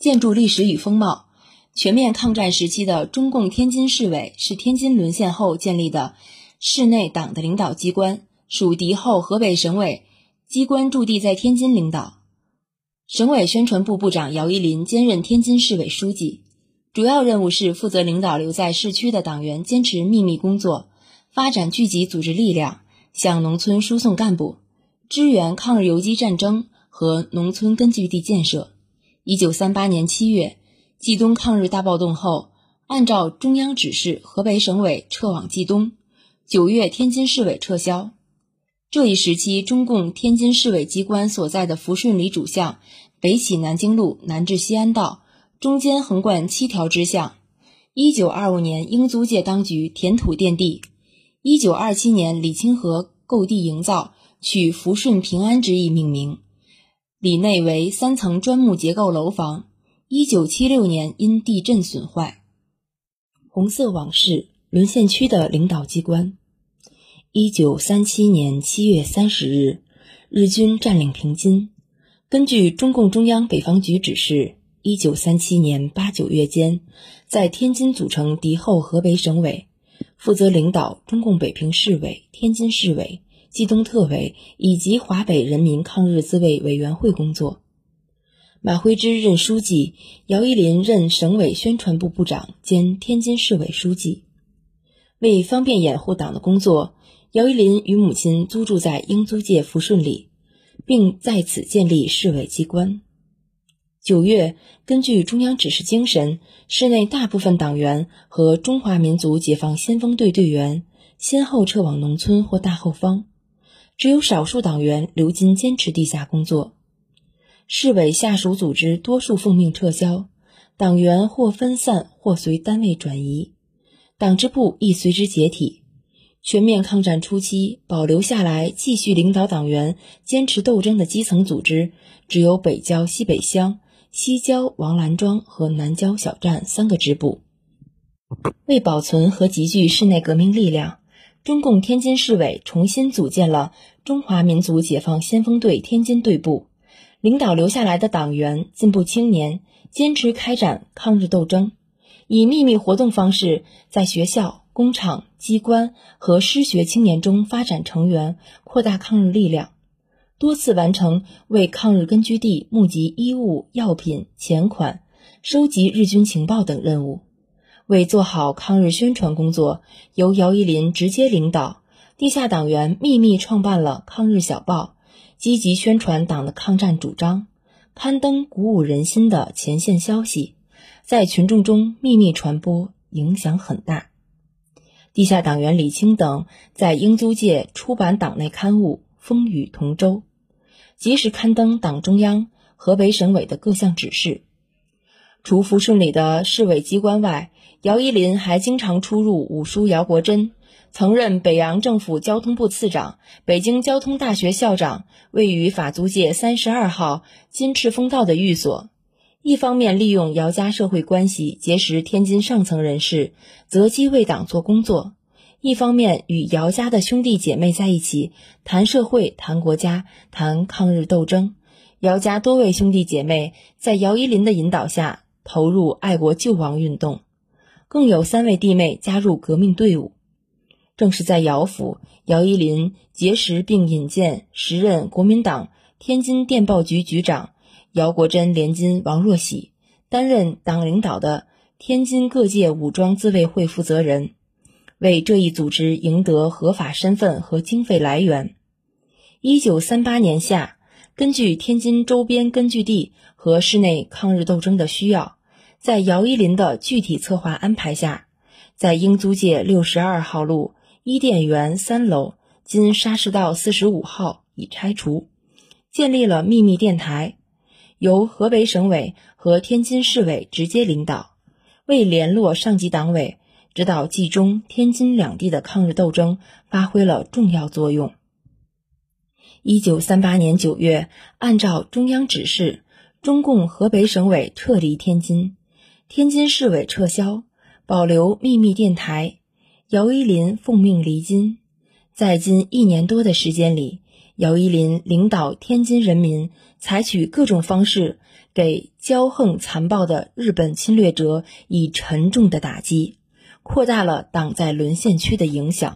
建筑历史与风貌。全面抗战时期的中共天津市委是天津沦陷后建立的市内党的领导机关，属敌后河北省委，机关驻地在天津领导。省委宣传部部长姚依林兼任天津市委书记，主要任务是负责领导留在市区的党员坚持秘密工作，发展聚集组织力量，向农村输送干部，支援抗日游击战争和农村根据地建设。一九三八年七月。冀东抗日大暴动后，按照中央指示，河北省委撤往冀东。九月，天津市委撤销。这一时期，中共天津市委机关所在的抚顺里主巷，北起南京路，南至西安道，中间横贯七条支巷。一九二五年，英租界当局填土垫地。一九二七年，李清河购地营造，取抚顺平安之意命名。里内为三层砖木结构楼房。一九七六年因地震损坏。红色往事，沦陷区的领导机关。一九三七年七月三十日，日军占领平津。根据中共中央北方局指示，一九三七年八九月间，在天津组成敌后河北省委，负责领导中共北平市委、天津市委、冀东特委以及华北人民抗日自卫委员会工作。马辉之任书记，姚依林任省委宣传部部长兼天津市委书记。为方便掩护党的工作，姚依林与母亲租住在英租界抚顺里，并在此建立市委机关。九月，根据中央指示精神，市内大部分党员和中华民族解放先锋队队员先后撤往农村或大后方，只有少数党员留京坚持地下工作。市委下属组织多数奉命撤销，党员或分散或随单位转移，党支部亦随之解体。全面抗战初期，保留下来继续领导党员坚持斗争的基层组织，只有北郊西北乡、西郊王兰庄和南郊小站三个支部。为保存和集聚市内革命力量，中共天津市委重新组建了中华民族解放先锋队天津队部。领导留下来的党员、进步青年坚持开展抗日斗争，以秘密活动方式在学校、工厂、机关和失学青年中发展成员，扩大抗日力量，多次完成为抗日根据地募集衣物、药品、钱款，收集日军情报等任务。为做好抗日宣传工作，由姚依林直接领导，地下党员秘密创办了《抗日小报》。积极宣传党的抗战主张，刊登鼓舞人心的前线消息，在群众中秘密传播，影响很大。地下党员李清等在英租界出版党内刊物《风雨同舟》，及时刊登党中央、河北省委的各项指示。除抚顺里的市委机关外，姚依林还经常出入五书姚国珍。曾任北洋政府交通部次长、北京交通大学校长，位于法租界三十二号金赤峰道的寓所。一方面利用姚家社会关系结识天津上层人士，择机为党做工作；一方面与姚家的兄弟姐妹在一起谈社会、谈国家、谈抗日斗争。姚家多位兄弟姐妹在姚依林的引导下投入爱国救亡运动，更有三位弟妹加入革命队伍。正是在姚府，姚依林结识并引荐时任国民党天津电报局局长姚国珍连金王若喜，担任党领导的天津各界武装自卫会负责人，为这一组织赢得合法身份和经费来源。一九三八年夏，根据天津周边根据地和市内抗日斗争的需要，在姚依林的具体策划安排下，在英租界六十二号路。伊甸园三楼（今沙市道四十五号）已拆除，建立了秘密电台，由河北省委和天津市委直接领导，为联络上级党委、指导冀中、天津两地的抗日斗争发挥了重要作用。一九三八年九月，按照中央指示，中共河北省委撤离天津，天津市委撤销，保留秘密电台。姚依林奉命离京，在近一年多的时间里，姚依林领导天津人民采取各种方式，给给骄横残暴的日本侵略者以沉重的打击，扩大了党在沦陷区的影响。